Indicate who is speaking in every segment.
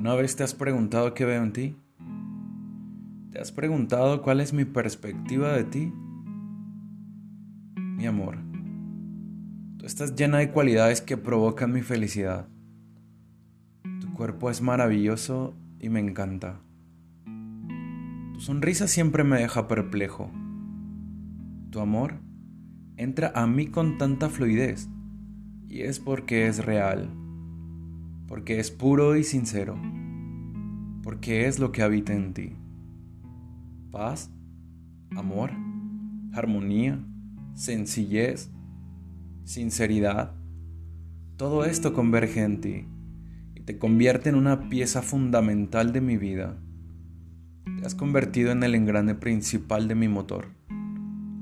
Speaker 1: ¿Alguna vez te has preguntado qué veo en ti? ¿Te has preguntado cuál es mi perspectiva de ti? Mi amor, tú estás llena de cualidades que provocan mi felicidad. Tu cuerpo es maravilloso y me encanta. Tu sonrisa siempre me deja perplejo. Tu amor entra a mí con tanta fluidez y es porque es real porque es puro y sincero, porque es lo que habita en ti. Paz, amor, armonía, sencillez, sinceridad, todo esto converge en ti y te convierte en una pieza fundamental de mi vida. Te has convertido en el engrane principal de mi motor.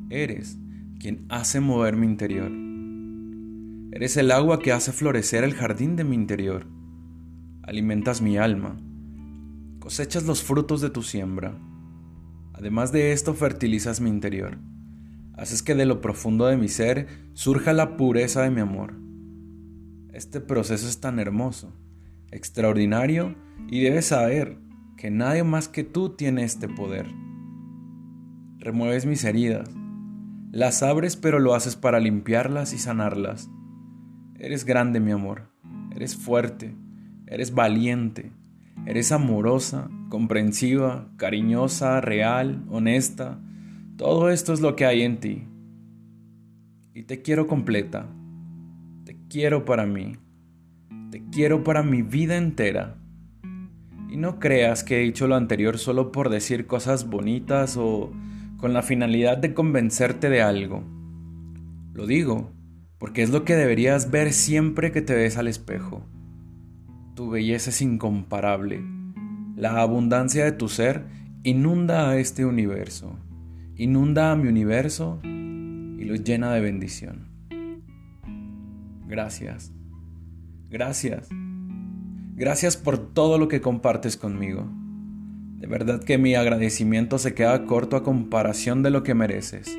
Speaker 1: Eres quien hace mover mi interior. Eres el agua que hace florecer el jardín de mi interior alimentas mi alma, cosechas los frutos de tu siembra. Además de esto, fertilizas mi interior. Haces que de lo profundo de mi ser surja la pureza de mi amor. Este proceso es tan hermoso, extraordinario y debes saber que nadie más que tú tiene este poder. Remueves mis heridas, las abres pero lo haces para limpiarlas y sanarlas. Eres grande, mi amor, eres fuerte, Eres valiente, eres amorosa, comprensiva, cariñosa, real, honesta. Todo esto es lo que hay en ti. Y te quiero completa. Te quiero para mí. Te quiero para mi vida entera. Y no creas que he dicho lo anterior solo por decir cosas bonitas o con la finalidad de convencerte de algo. Lo digo porque es lo que deberías ver siempre que te ves al espejo. Tu belleza es incomparable. La abundancia de tu ser inunda a este universo, inunda a mi universo y lo llena de bendición. Gracias. Gracias. Gracias por todo lo que compartes conmigo. De verdad que mi agradecimiento se queda corto a comparación de lo que mereces.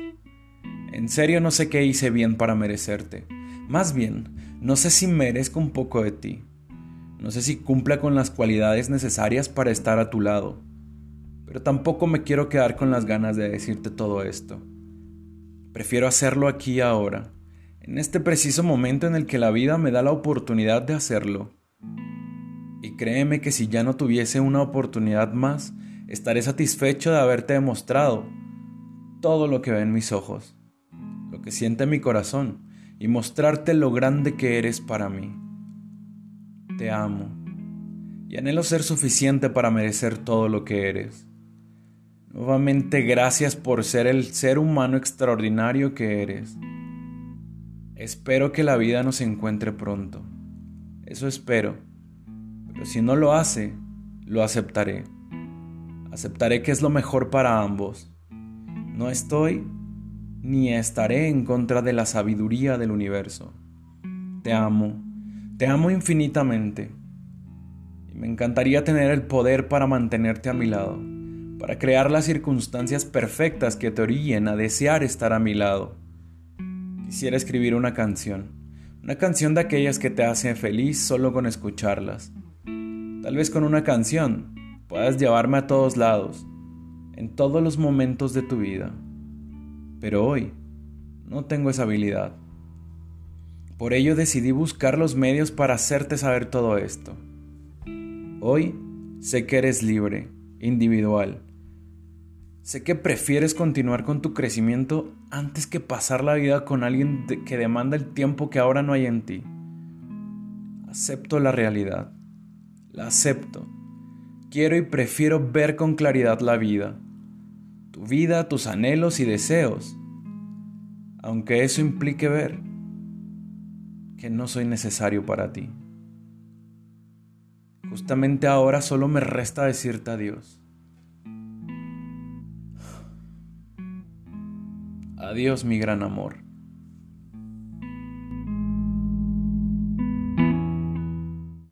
Speaker 1: En serio no sé qué hice bien para merecerte. Más bien, no sé si merezco un poco de ti. No sé si cumpla con las cualidades necesarias para estar a tu lado, pero tampoco me quiero quedar con las ganas de decirte todo esto. Prefiero hacerlo aquí ahora, en este preciso momento en el que la vida me da la oportunidad de hacerlo. Y créeme que si ya no tuviese una oportunidad más, estaré satisfecho de haberte demostrado todo lo que ve en mis ojos, lo que siente mi corazón y mostrarte lo grande que eres para mí te amo y anhelo ser suficiente para merecer todo lo que eres. Nuevamente gracias por ser el ser humano extraordinario que eres. Espero que la vida nos encuentre pronto. Eso espero. Pero si no lo hace, lo aceptaré. Aceptaré que es lo mejor para ambos. No estoy ni estaré en contra de la sabiduría del universo. Te amo te amo infinitamente y me encantaría tener el poder para mantenerte a mi lado, para crear las circunstancias perfectas que te orillen a desear estar a mi lado. Quisiera escribir una canción, una canción de aquellas que te hacen feliz solo con escucharlas. Tal vez con una canción puedas llevarme a todos lados, en todos los momentos de tu vida. Pero hoy no tengo esa habilidad. Por ello decidí buscar los medios para hacerte saber todo esto. Hoy sé que eres libre, individual. Sé que prefieres continuar con tu crecimiento antes que pasar la vida con alguien que demanda el tiempo que ahora no hay en ti. Acepto la realidad. La acepto. Quiero y prefiero ver con claridad la vida. Tu vida, tus anhelos y deseos. Aunque eso implique ver que no soy necesario para ti. Justamente ahora solo me resta decirte adiós. Adiós mi gran amor.